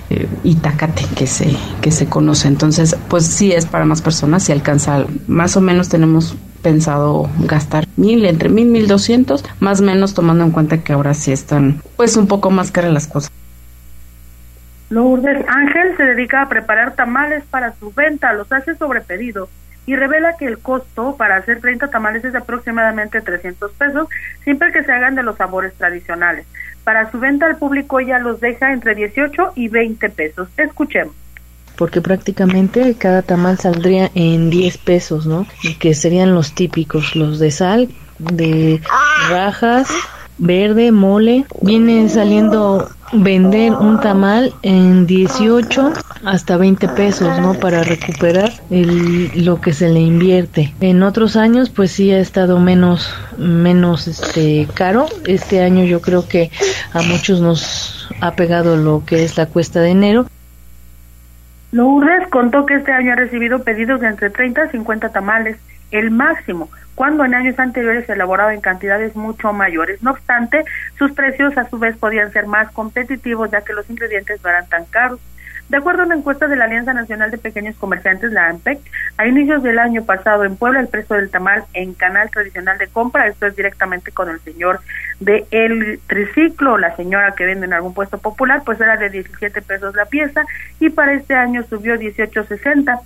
itacate que se que se conoce entonces pues sí es para más personas si alcanza más o menos tenemos pensado gastar mil entre mil mil doscientos más o menos tomando en cuenta que ahora sí están pues un poco más caras las cosas Lourdes Ángel se dedica a preparar tamales para su venta, los hace sobre pedido y revela que el costo para hacer 30 tamales es de aproximadamente 300 pesos, siempre que se hagan de los sabores tradicionales. Para su venta al público ella los deja entre 18 y 20 pesos. Escuchemos. Porque prácticamente cada tamal saldría en 10 pesos, ¿no? Que serían los típicos, los de sal, de rajas, verde, mole. Viene saliendo vender un tamal en 18 hasta 20 pesos, ¿no? Para recuperar el, lo que se le invierte. En otros años, pues sí ha estado menos, menos este caro. Este año yo creo que a muchos nos ha pegado lo que es la cuesta de enero. Lourdes contó que este año ha recibido pedidos de entre 30 y 50 tamales, el máximo cuando en años anteriores se elaboraba en cantidades mucho mayores. No obstante, sus precios a su vez podían ser más competitivos ya que los ingredientes no eran tan caros. De acuerdo a una encuesta de la Alianza Nacional de Pequeños Comerciantes, la ANPEC, a inicios del año pasado en Puebla el precio del tamal en canal tradicional de compra, esto es directamente con el señor de el triciclo, la señora que vende en algún puesto popular, pues era de 17 pesos la pieza y para este año subió 18.60.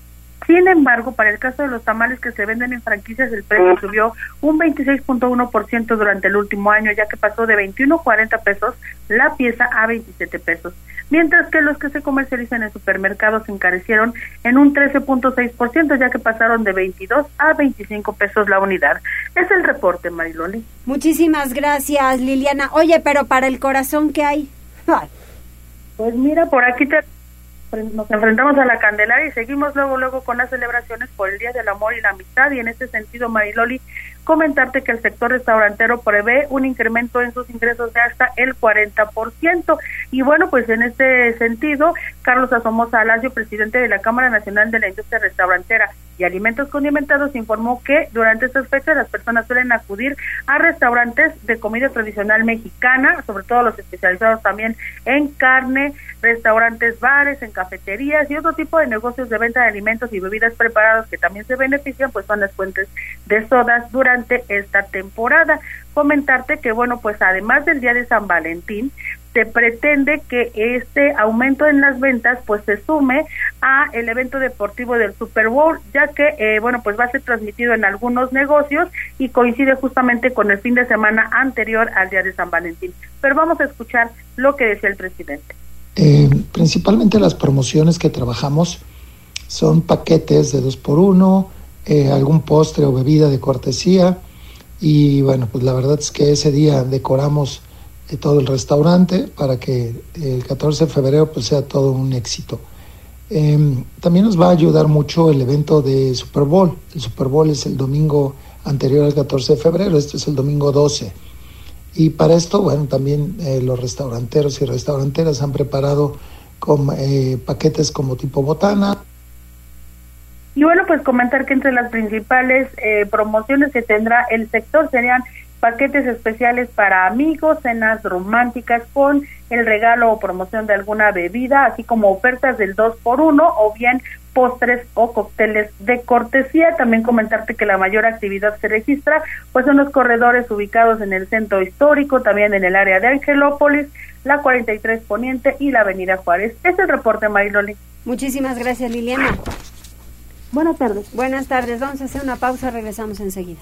Sin embargo, para el caso de los tamales que se venden en franquicias, el precio subió un 26.1% durante el último año, ya que pasó de 21.40 pesos la pieza a 27 pesos, mientras que los que se comercializan en supermercados se encarecieron en un 13.6%, ya que pasaron de 22 a 25 pesos la unidad. Es el reporte, Mariloli. Muchísimas gracias, Liliana. Oye, pero para el corazón, ¿qué hay? Pues mira, por aquí te nos enfrentamos a la Candelaria y seguimos luego luego con las celebraciones por el Día del Amor y la Amistad y en este sentido Mariloli comentarte que el sector restaurantero prevé un incremento en sus ingresos de hasta el 40%. Y bueno, pues en este sentido, Carlos Asomosa Alacio, presidente de la Cámara Nacional de la Industria Restaurantera y Alimentos Condimentados, informó que durante estas fechas las personas suelen acudir a restaurantes de comida tradicional mexicana, sobre todo los especializados también en carne, restaurantes, bares, en cafeterías y otro tipo de negocios de venta de alimentos y bebidas preparados que también se benefician, pues son las fuentes de sodas durante esta temporada. Comentarte que, bueno, pues además del día de San Valentín, se pretende que este aumento en las ventas pues se sume a el evento deportivo del Super Bowl, ya que eh, bueno pues va a ser transmitido en algunos negocios y coincide justamente con el fin de semana anterior al día de San Valentín. Pero vamos a escuchar lo que decía el presidente. Eh, principalmente las promociones que trabajamos son paquetes de dos por uno, eh, algún postre o bebida de cortesía. Y bueno, pues la verdad es que ese día decoramos eh, todo el restaurante para que el 14 de febrero pues sea todo un éxito. Em, también nos va a ayudar mucho el evento de Super Bowl. El Super Bowl es el domingo anterior al 14 de febrero, este es el domingo 12. Y para esto, bueno, también eh, los restauranteros y restauranteras han preparado con, paquetes como tipo botana, y bueno, pues comentar que entre las principales eh, promociones que tendrá el sector serían paquetes especiales para amigos, cenas románticas con el regalo o promoción de alguna bebida, así como ofertas del 2 por 1 o bien postres o cócteles de cortesía. También comentarte que la mayor actividad se registra pues en los corredores ubicados en el centro histórico, también en el área de Angelópolis, la 43 Poniente y la Avenida Juárez. Es el reporte, Mariloli. Muchísimas gracias, Liliana. Buenas tardes. Buenas tardes. Vamos a hacer una pausa, regresamos enseguida.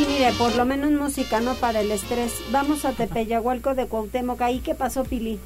y mire, por lo menos música, no para el estrés. Vamos a Tepeyahualco de Cuauhtémoc. ¿Ahí qué pasó, Pili?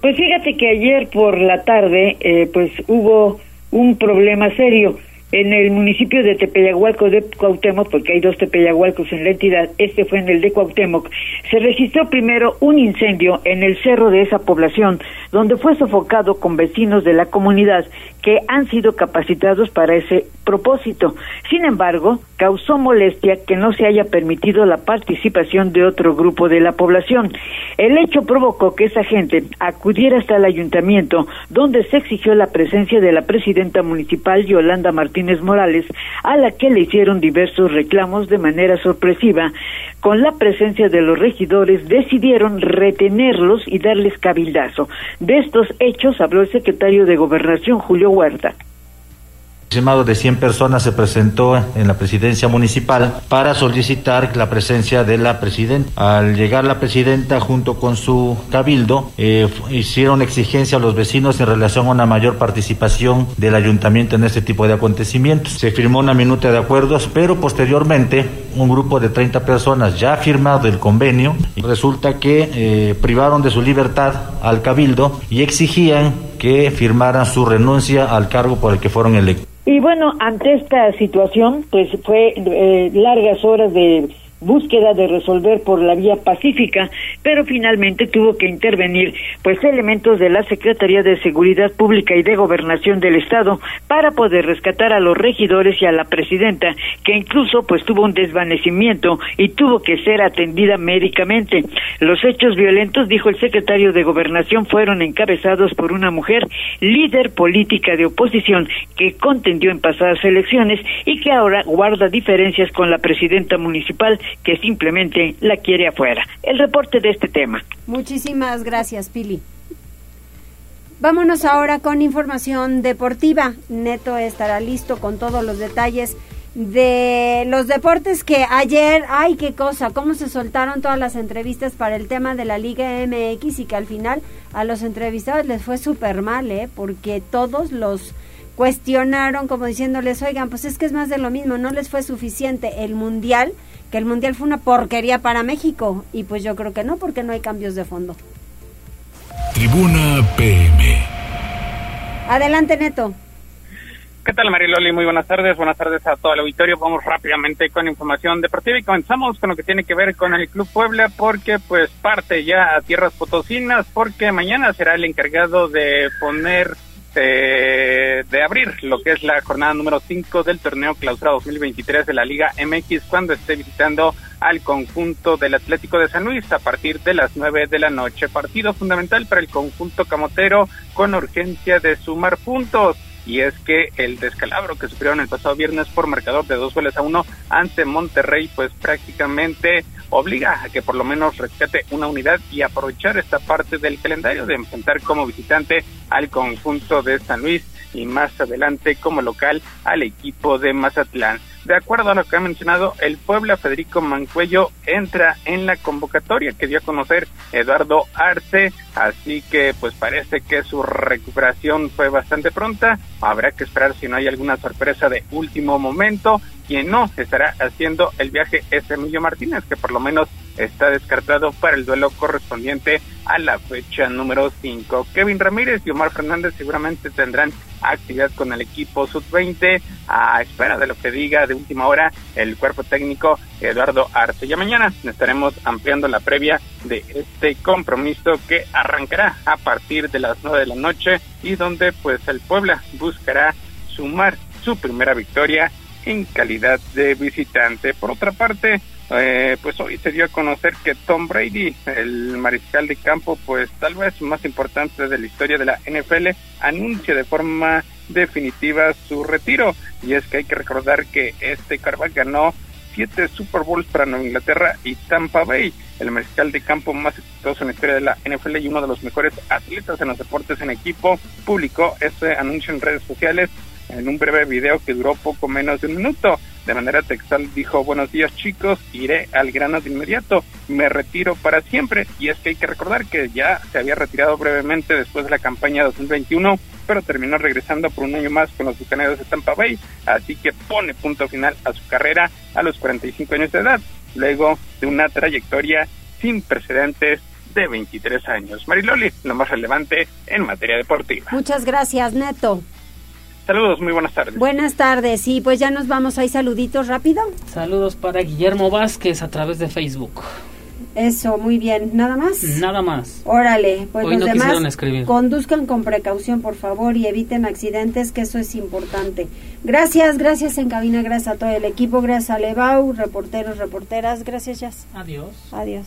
Pues fíjate que ayer por la tarde, eh, pues hubo un problema serio en el municipio de Tepeyahualco de Cuauhtémoc, porque hay dos Tepeyahualcos en la entidad, este fue en el de Cuauhtémoc, se registró primero un incendio en el cerro de esa población, donde fue sofocado con vecinos de la comunidad que han sido capacitados para ese propósito. Sin embargo, causó molestia que no se haya permitido la participación de otro grupo de la población. El hecho provocó que esa gente acudiera hasta el ayuntamiento, donde se exigió la presencia de la presidenta municipal Yolanda Martínez Morales, a la que le hicieron diversos reclamos de manera sorpresiva. Con la presencia de los regidores decidieron retenerlos y darles cabildazo. De estos hechos habló el secretario de Gobernación Julio Huerta aproximado de 100 personas se presentó en la presidencia municipal para solicitar la presencia de la presidenta. Al llegar la presidenta junto con su cabildo, eh, hicieron exigencia a los vecinos en relación a una mayor participación del ayuntamiento en este tipo de acontecimientos. Se firmó una minuta de acuerdos, pero posteriormente un grupo de 30 personas ya firmado el convenio resulta que eh, privaron de su libertad al cabildo y exigían que firmaran su renuncia al cargo por el que fueron electos. Y bueno, ante esta situación, pues fue eh, largas horas de búsqueda de resolver por la vía pacífica, pero finalmente tuvo que intervenir pues elementos de la Secretaría de Seguridad Pública y de Gobernación del Estado para poder rescatar a los regidores y a la presidenta, que incluso pues tuvo un desvanecimiento y tuvo que ser atendida médicamente. Los hechos violentos, dijo el secretario de Gobernación, fueron encabezados por una mujer líder política de oposición que contendió en pasadas elecciones y que ahora guarda diferencias con la presidenta municipal que simplemente la quiere afuera. El reporte de este tema. Muchísimas gracias, Pili. Vámonos ahora con información deportiva. Neto estará listo con todos los detalles de los deportes que ayer, ay, qué cosa, cómo se soltaron todas las entrevistas para el tema de la Liga MX y que al final a los entrevistados les fue súper mal, ¿eh? Porque todos los cuestionaron como diciéndoles, oigan, pues es que es más de lo mismo, no les fue suficiente el Mundial, que el Mundial fue una porquería para México. Y pues yo creo que no, porque no hay cambios de fondo. Tribuna PM. Adelante, Neto. ¿Qué tal, Mariloli? Muy buenas tardes. Buenas tardes a todo el auditorio. Vamos rápidamente con información deportiva y comenzamos con lo que tiene que ver con el Club Puebla porque pues parte ya a tierras potosinas porque mañana será el encargado de poner de, de abrir lo que es la jornada número 5 del torneo clausura 2023 de la Liga MX cuando esté visitando al conjunto del Atlético de San Luis a partir de las 9 de la noche. Partido fundamental para el conjunto camotero con urgencia de sumar puntos y es que el descalabro que sufrieron el pasado viernes por marcador de dos goles a uno ante Monterrey, pues prácticamente obliga a que por lo menos rescate una unidad y aprovechar esta parte del calendario de enfrentar como visitante al conjunto de San Luis y más adelante como local al equipo de Mazatlán. De acuerdo a lo que ha mencionado, el Puebla Federico Mancuello entra en la convocatoria que dio a conocer Eduardo Arce, así que pues parece que su recuperación fue bastante pronta. Habrá que esperar si no hay alguna sorpresa de último momento. Quien no estará haciendo el viaje es Emilio Martínez, que por lo menos está descartado para el duelo correspondiente a la fecha número 5. Kevin Ramírez y Omar Fernández seguramente tendrán actividad con el equipo sub-20 a espera de lo que diga de última hora el cuerpo técnico Eduardo Arce. Ya mañana estaremos ampliando la previa de este compromiso que arrancará a partir de las 9 de la noche y donde pues el Puebla buscará sumar su primera victoria en calidad de visitante. Por otra parte, eh, pues hoy se dio a conocer que Tom Brady, el mariscal de campo, pues tal vez más importante de la historia de la NFL, anuncia de forma definitiva su retiro. Y es que hay que recordar que este Carvalho ganó siete Super Bowls para Nueva Inglaterra y Tampa Bay, el mariscal de campo más exitoso en la historia de la NFL y uno de los mejores atletas en los deportes en equipo, publicó este anuncio en redes sociales en un breve video que duró poco menos de un minuto. De manera textual dijo, buenos días chicos, iré al grano de inmediato, me retiro para siempre. Y es que hay que recordar que ya se había retirado brevemente después de la campaña 2021, pero terminó regresando por un año más con los bucaneros de Tampa Bay, así que pone punto final a su carrera a los 45 años de edad, luego de una trayectoria sin precedentes de 23 años. Mariloli, lo más relevante en materia deportiva. Muchas gracias, Neto. Saludos, muy buenas tardes. Buenas tardes, y pues ya nos vamos, hay saluditos rápido. Saludos para Guillermo Vázquez a través de Facebook. Eso, muy bien. ¿Nada más? Nada más. Órale, pues Hoy los no demás quisieron escribir. conduzcan con precaución, por favor, y eviten accidentes, que eso es importante. Gracias, gracias en cabina, gracias a todo el equipo, gracias a Levau, reporteros, reporteras, gracias, Jazz. Adiós. Adiós.